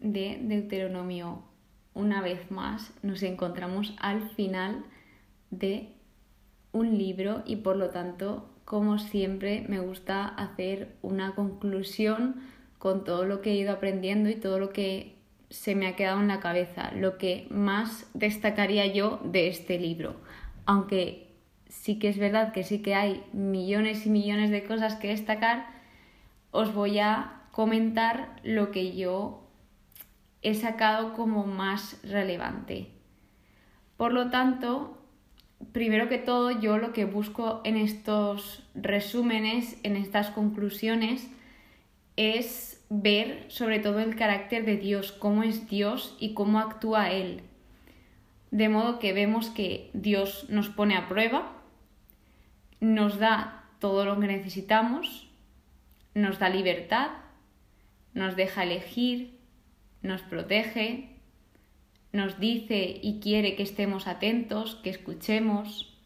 de Deuteronomio. Una vez más nos encontramos al final de un libro y por lo tanto, como siempre, me gusta hacer una conclusión con todo lo que he ido aprendiendo y todo lo que se me ha quedado en la cabeza, lo que más destacaría yo de este libro. Aunque sí que es verdad que sí que hay millones y millones de cosas que destacar, os voy a comentar lo que yo he sacado como más relevante. Por lo tanto, primero que todo, yo lo que busco en estos resúmenes, en estas conclusiones, es ver sobre todo el carácter de Dios, cómo es Dios y cómo actúa Él. De modo que vemos que Dios nos pone a prueba, nos da todo lo que necesitamos, nos da libertad, nos deja elegir, nos protege, nos dice y quiere que estemos atentos, que escuchemos.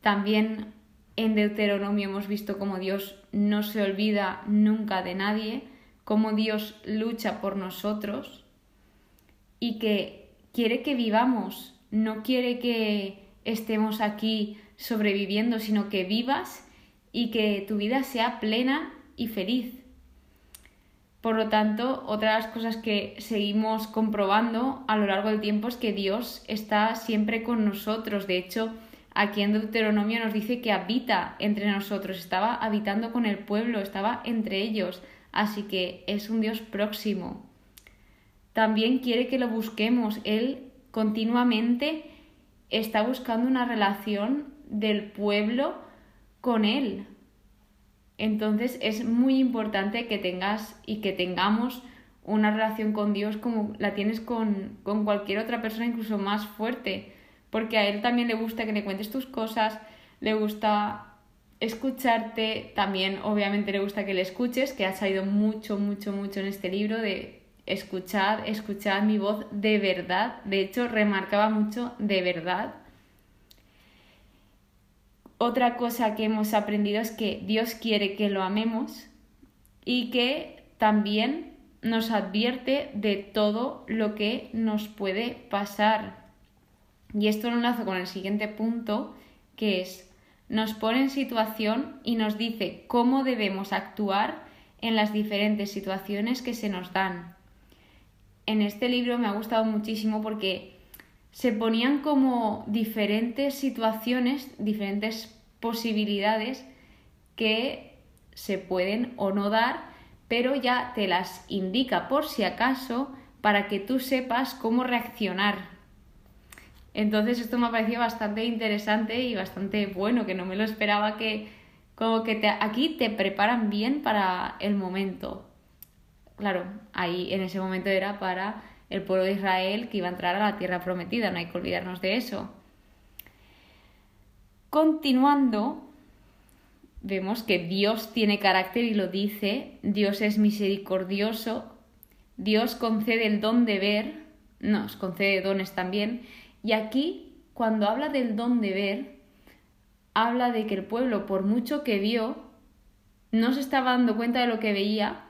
También en Deuteronomio hemos visto cómo Dios no se olvida nunca de nadie, cómo Dios lucha por nosotros y que quiere que vivamos, no quiere que estemos aquí sobreviviendo, sino que vivas y que tu vida sea plena y feliz. Por lo tanto, otra de las cosas que seguimos comprobando a lo largo del tiempo es que Dios está siempre con nosotros. De hecho, aquí en Deuteronomio nos dice que habita entre nosotros, estaba habitando con el pueblo, estaba entre ellos, así que es un Dios próximo. También quiere que lo busquemos, Él continuamente está buscando una relación del pueblo con Él. Entonces es muy importante que tengas y que tengamos una relación con Dios como la tienes con, con cualquier otra persona, incluso más fuerte, porque a Él también le gusta que le cuentes tus cosas, le gusta escucharte, también obviamente le gusta que le escuches, que ha salido mucho, mucho, mucho en este libro de escuchad, escuchad mi voz de verdad, de hecho remarcaba mucho de verdad otra cosa que hemos aprendido es que Dios quiere que lo amemos y que también nos advierte de todo lo que nos puede pasar. Y esto lo enlazo con el siguiente punto, que es, nos pone en situación y nos dice cómo debemos actuar en las diferentes situaciones que se nos dan. En este libro me ha gustado muchísimo porque se ponían como diferentes situaciones, diferentes posibilidades que se pueden o no dar, pero ya te las indica por si acaso para que tú sepas cómo reaccionar. Entonces esto me ha parecido bastante interesante y bastante bueno, que no me lo esperaba que como que aquí te preparan bien para el momento. Claro, ahí en ese momento era para el pueblo de Israel que iba a entrar a la tierra prometida, no hay que olvidarnos de eso. Continuando, vemos que Dios tiene carácter y lo dice, Dios es misericordioso, Dios concede el don de ver, nos concede dones también, y aquí, cuando habla del don de ver, habla de que el pueblo, por mucho que vio, no se estaba dando cuenta de lo que veía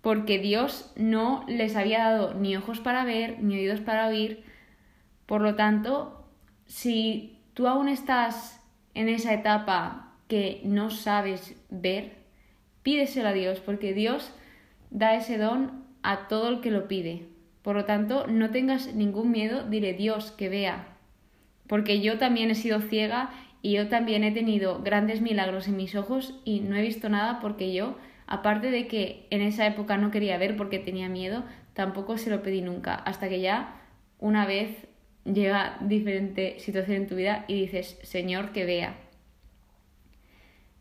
porque Dios no les había dado ni ojos para ver, ni oídos para oír. Por lo tanto, si tú aún estás en esa etapa que no sabes ver, pídeselo a Dios, porque Dios da ese don a todo el que lo pide. Por lo tanto, no tengas ningún miedo, dile Dios que vea. Porque yo también he sido ciega y yo también he tenido grandes milagros en mis ojos y no he visto nada porque yo Aparte de que en esa época no quería ver porque tenía miedo, tampoco se lo pedí nunca, hasta que ya una vez llega diferente situación en tu vida y dices, Señor, que vea.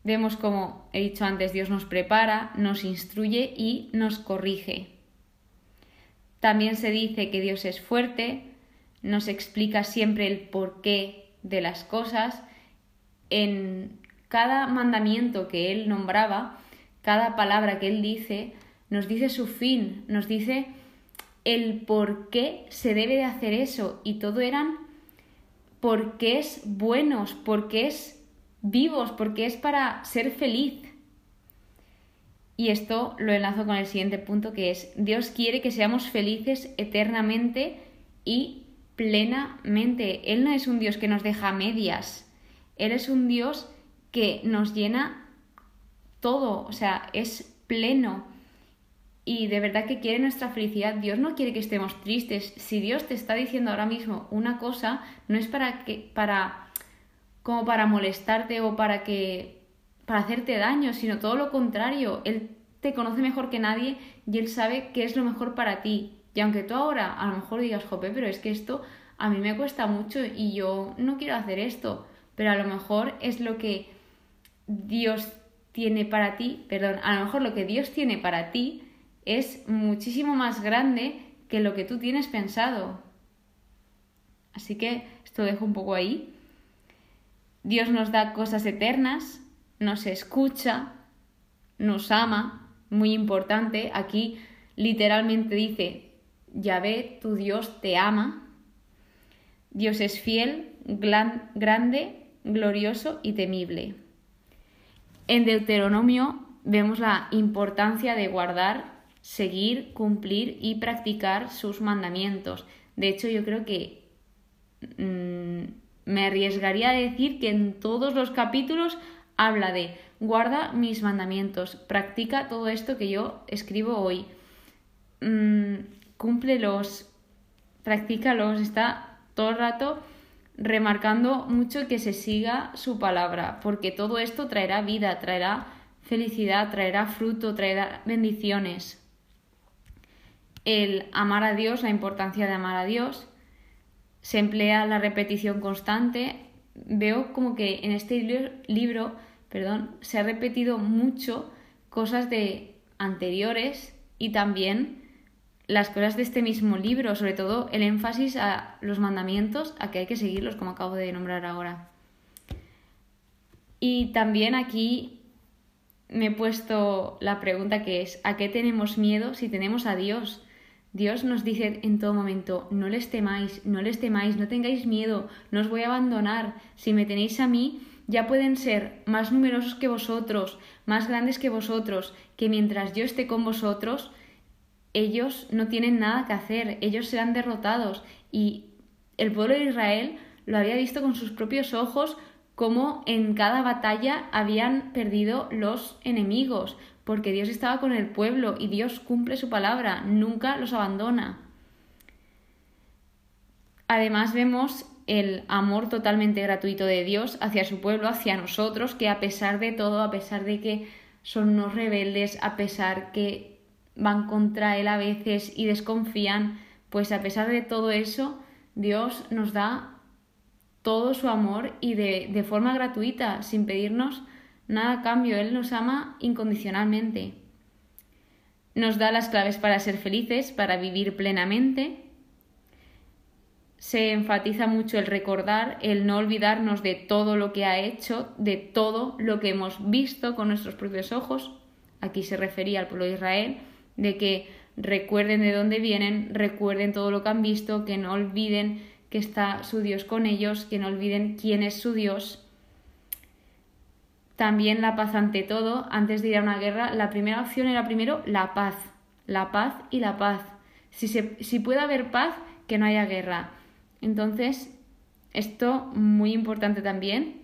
Vemos como he dicho antes, Dios nos prepara, nos instruye y nos corrige. También se dice que Dios es fuerte, nos explica siempre el porqué de las cosas. En cada mandamiento que Él nombraba, cada palabra que Él dice nos dice su fin, nos dice el por qué se debe de hacer eso y todo eran porque es buenos, porque es vivos, porque es para ser feliz. Y esto lo enlazo con el siguiente punto que es, Dios quiere que seamos felices eternamente y plenamente. Él no es un Dios que nos deja medias, Él es un Dios que nos llena todo, o sea, es pleno. Y de verdad que quiere nuestra felicidad. Dios no quiere que estemos tristes. Si Dios te está diciendo ahora mismo una cosa, no es para que, para, como para molestarte o para que, para hacerte daño, sino todo lo contrario. Él te conoce mejor que nadie y él sabe qué es lo mejor para ti. Y aunque tú ahora a lo mejor digas, jope, pero es que esto a mí me cuesta mucho y yo no quiero hacer esto, pero a lo mejor es lo que Dios tiene para ti, perdón, a lo mejor lo que Dios tiene para ti es muchísimo más grande que lo que tú tienes pensado. Así que esto dejo un poco ahí. Dios nos da cosas eternas, nos escucha, nos ama, muy importante. Aquí literalmente dice, Yahvé, tu Dios, te ama. Dios es fiel, grande, glorioso y temible. En Deuteronomio vemos la importancia de guardar, seguir, cumplir y practicar sus mandamientos. De hecho, yo creo que mm, me arriesgaría a decir que en todos los capítulos habla de guarda mis mandamientos, practica todo esto que yo escribo hoy. Mm, cúmplelos, practícalos, está todo el rato remarcando mucho que se siga su palabra, porque todo esto traerá vida, traerá felicidad, traerá fruto, traerá bendiciones. El amar a Dios, la importancia de amar a Dios, se emplea la repetición constante. Veo como que en este libro, perdón, se ha repetido mucho cosas de anteriores y también las cosas de este mismo libro, sobre todo el énfasis a los mandamientos, a que hay que seguirlos, como acabo de nombrar ahora. Y también aquí me he puesto la pregunta que es, ¿a qué tenemos miedo si tenemos a Dios? Dios nos dice en todo momento, no les temáis, no les temáis, no tengáis miedo, no os voy a abandonar, si me tenéis a mí, ya pueden ser más numerosos que vosotros, más grandes que vosotros, que mientras yo esté con vosotros, ellos no tienen nada que hacer, ellos serán derrotados y el pueblo de Israel lo había visto con sus propios ojos cómo en cada batalla habían perdido los enemigos, porque Dios estaba con el pueblo y Dios cumple su palabra, nunca los abandona. Además vemos el amor totalmente gratuito de Dios hacia su pueblo, hacia nosotros, que a pesar de todo, a pesar de que son unos rebeldes, a pesar que van contra Él a veces y desconfían, pues a pesar de todo eso, Dios nos da todo su amor y de, forma gratuita, sin pedirnos nada a cambio. Él nos ama incondicionalmente. Nos da las claves para ser felices, para vivir plenamente. Se enfatiza mucho el recordar, el no olvidarnos de todo lo que ha hecho, de todo lo que hemos visto con nuestros propios ojos. Aquí se refería al pueblo de Israel, de que recuerden de dónde vienen, recuerden todo lo que han visto, que no olviden que está su Dios con ellos, que no olviden quién es su Dios. También la paz ante todo, antes de ir a una guerra, la primera opción era primero la paz, la paz y la paz. Si, si puede haber paz, que no haya guerra. Entonces, esto muy importante también.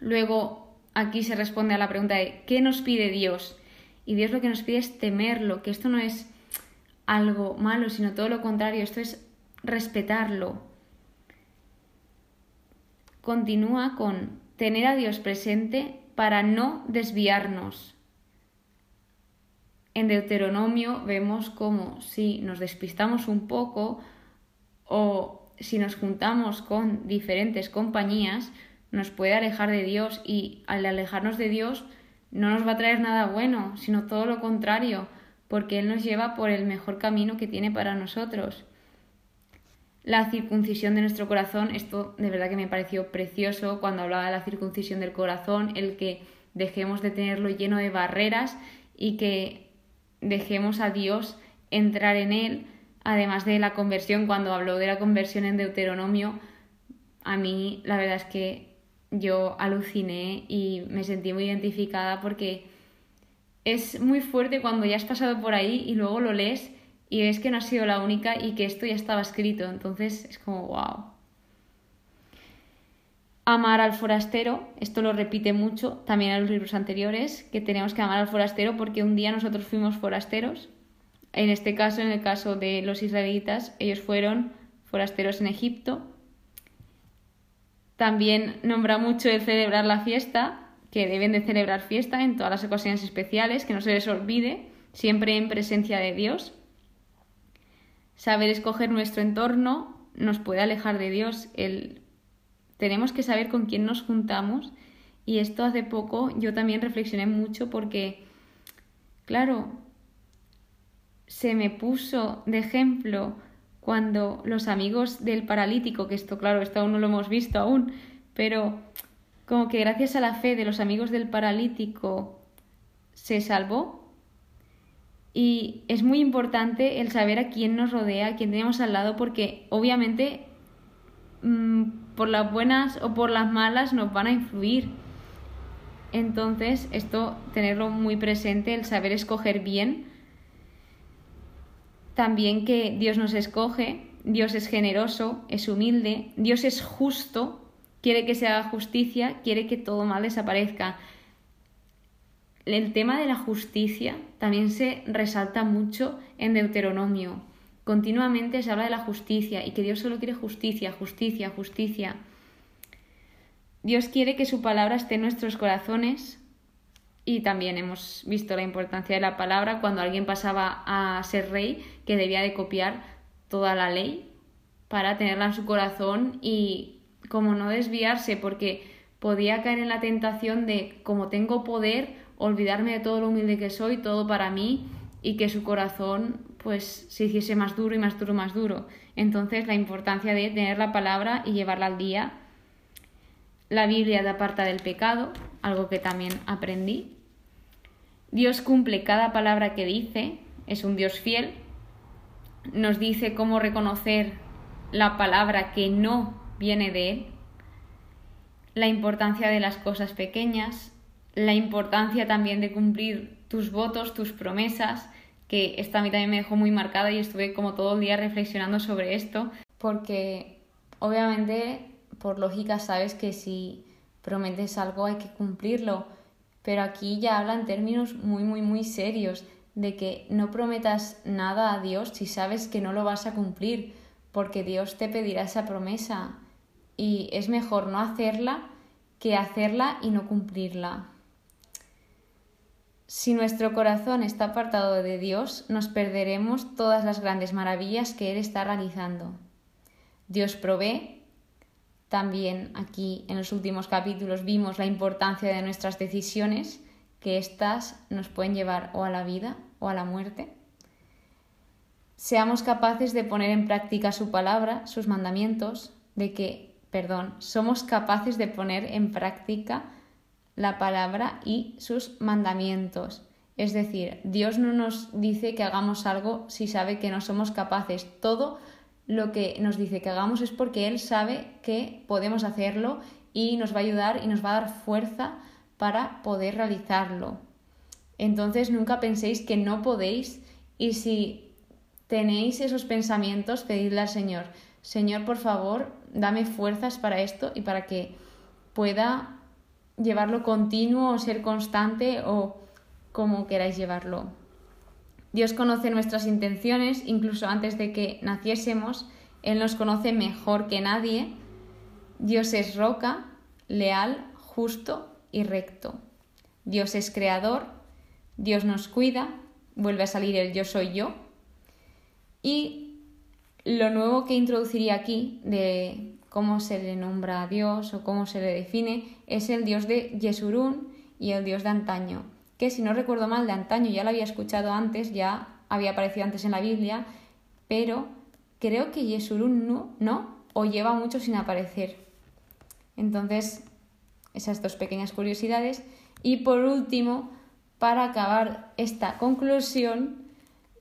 Luego, aquí se responde a la pregunta de ¿qué nos pide Dios? Y Dios lo que nos pide es temerlo, que esto no es algo malo, sino todo lo contrario, esto es respetarlo. Continúa con tener a Dios presente para no desviarnos. En Deuteronomio vemos como si nos despistamos un poco o si nos juntamos con diferentes compañías, nos puede alejar de Dios y al alejarnos de Dios no nos va a traer nada bueno, sino todo lo contrario, porque Él nos lleva por el mejor camino que tiene para nosotros. La circuncisión de nuestro corazón, esto de verdad que me pareció precioso cuando hablaba de la circuncisión del corazón, el que dejemos de tenerlo lleno de barreras y que dejemos a Dios entrar en él, además de la conversión, cuando habló de la conversión en Deuteronomio, a mí la verdad es que yo aluciné y me sentí muy identificada porque es muy fuerte cuando ya has pasado por ahí y luego lo lees y ves que no has sido la única y que esto ya estaba escrito. Entonces es como, wow. Amar al forastero, esto lo repite mucho también en los libros anteriores, que tenemos que amar al forastero porque un día nosotros fuimos forasteros. En este caso, en el caso de los israelitas, ellos fueron forasteros en Egipto. También nombra mucho el celebrar la fiesta, que deben de celebrar fiesta en todas las ocasiones especiales, que no se les olvide, siempre en presencia de Dios. Saber escoger nuestro entorno nos puede alejar de Dios. El... Tenemos que saber con quién nos juntamos y esto hace poco yo también reflexioné mucho porque, claro, se me puso de ejemplo cuando los amigos del paralítico, que esto claro, esto aún no lo hemos visto aún, pero como que gracias a la fe de los amigos del paralítico se salvó. Y es muy importante el saber a quién nos rodea, a quién tenemos al lado, porque obviamente mm, por las buenas o por las malas nos van a influir. Entonces, esto tenerlo muy presente, el saber escoger bien. También que Dios nos escoge, Dios es generoso, es humilde, Dios es justo, quiere que se haga justicia, quiere que todo mal desaparezca. El tema de la justicia también se resalta mucho en Deuteronomio. Continuamente se habla de la justicia y que Dios solo quiere justicia, justicia, justicia. Dios quiere que su palabra esté en nuestros corazones y también hemos visto la importancia de la palabra cuando alguien pasaba a ser rey, que debía de copiar toda la ley para tenerla en su corazón y como no desviarse, porque podía caer en la tentación de, como tengo poder, olvidarme de todo lo humilde que soy, todo para mí, y que su corazón pues se hiciese más duro y más duro, más duro. Entonces la importancia de tener la palabra y llevarla al día. La Biblia te aparta del pecado, algo que también aprendí. Dios cumple cada palabra que dice, es un Dios fiel. Nos dice cómo reconocer la palabra que no viene de él, la importancia de las cosas pequeñas, la importancia también de cumplir tus votos, tus promesas, que esta a mí también me dejó muy marcada y estuve como todo el día reflexionando sobre esto, porque obviamente por lógica sabes que si prometes algo hay que cumplirlo, pero aquí ya habla en términos muy, muy, muy serios de que no prometas nada a Dios si sabes que no lo vas a cumplir, porque Dios te pedirá esa promesa y es mejor no hacerla que hacerla y no cumplirla. Si nuestro corazón está apartado de Dios, nos perderemos todas las grandes maravillas que Él está realizando. Dios provee. También aquí en los últimos capítulos vimos la importancia de nuestras decisiones, que éstas nos pueden llevar o a la vida o a la muerte. Seamos capaces de poner en práctica su palabra, sus mandamientos, de que perdón, somos capaces de poner en práctica la palabra y sus mandamientos. Es decir, Dios no nos dice que hagamos algo si sabe que no somos capaces. Todo lo que nos dice que hagamos es porque Él sabe que podemos hacerlo y nos va a ayudar y nos va a dar fuerza para poder realizarlo. Entonces nunca penséis que no podéis y si tenéis esos pensamientos, pedidle al Señor, Señor, por favor, dame fuerzas para esto y para que pueda llevarlo continuo o ser constante o como queráis llevarlo. Dios conoce nuestras intenciones incluso antes de que naciésemos. Él nos conoce mejor que nadie. Dios es roca, leal, justo y recto. Dios es creador, Dios nos cuida, vuelve a salir el yo soy yo. Y lo nuevo que introduciría aquí de cómo se le nombra a Dios o cómo se le define es el dios de Yesurún y el dios de antaño, que si no recuerdo mal de antaño ya lo había escuchado antes, ya había aparecido antes en la Biblia, pero creo que Yesurún no, no o lleva mucho sin aparecer. Entonces, esas dos pequeñas curiosidades. Y por último, para acabar esta conclusión,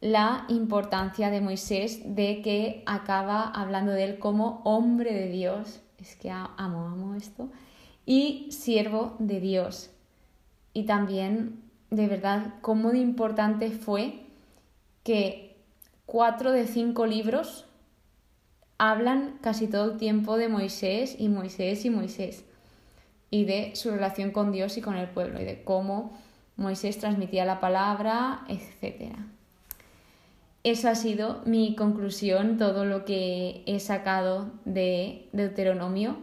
la importancia de Moisés, de que acaba hablando de él como hombre de Dios, es que amo, amo esto, y siervo de Dios. Y también de verdad cómo de importante fue que cuatro de cinco libros hablan casi todo el tiempo de Moisés y Moisés y Moisés y de su relación con Dios y con el pueblo y de cómo Moisés transmitía la palabra, etc. Esa ha sido mi conclusión, todo lo que he sacado de Deuteronomio.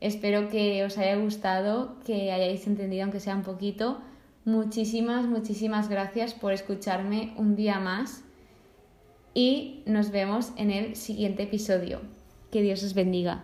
Espero que os haya gustado, que hayáis entendido aunque sea un poquito. Muchísimas, muchísimas gracias por escucharme un día más y nos vemos en el siguiente episodio. Que Dios os bendiga.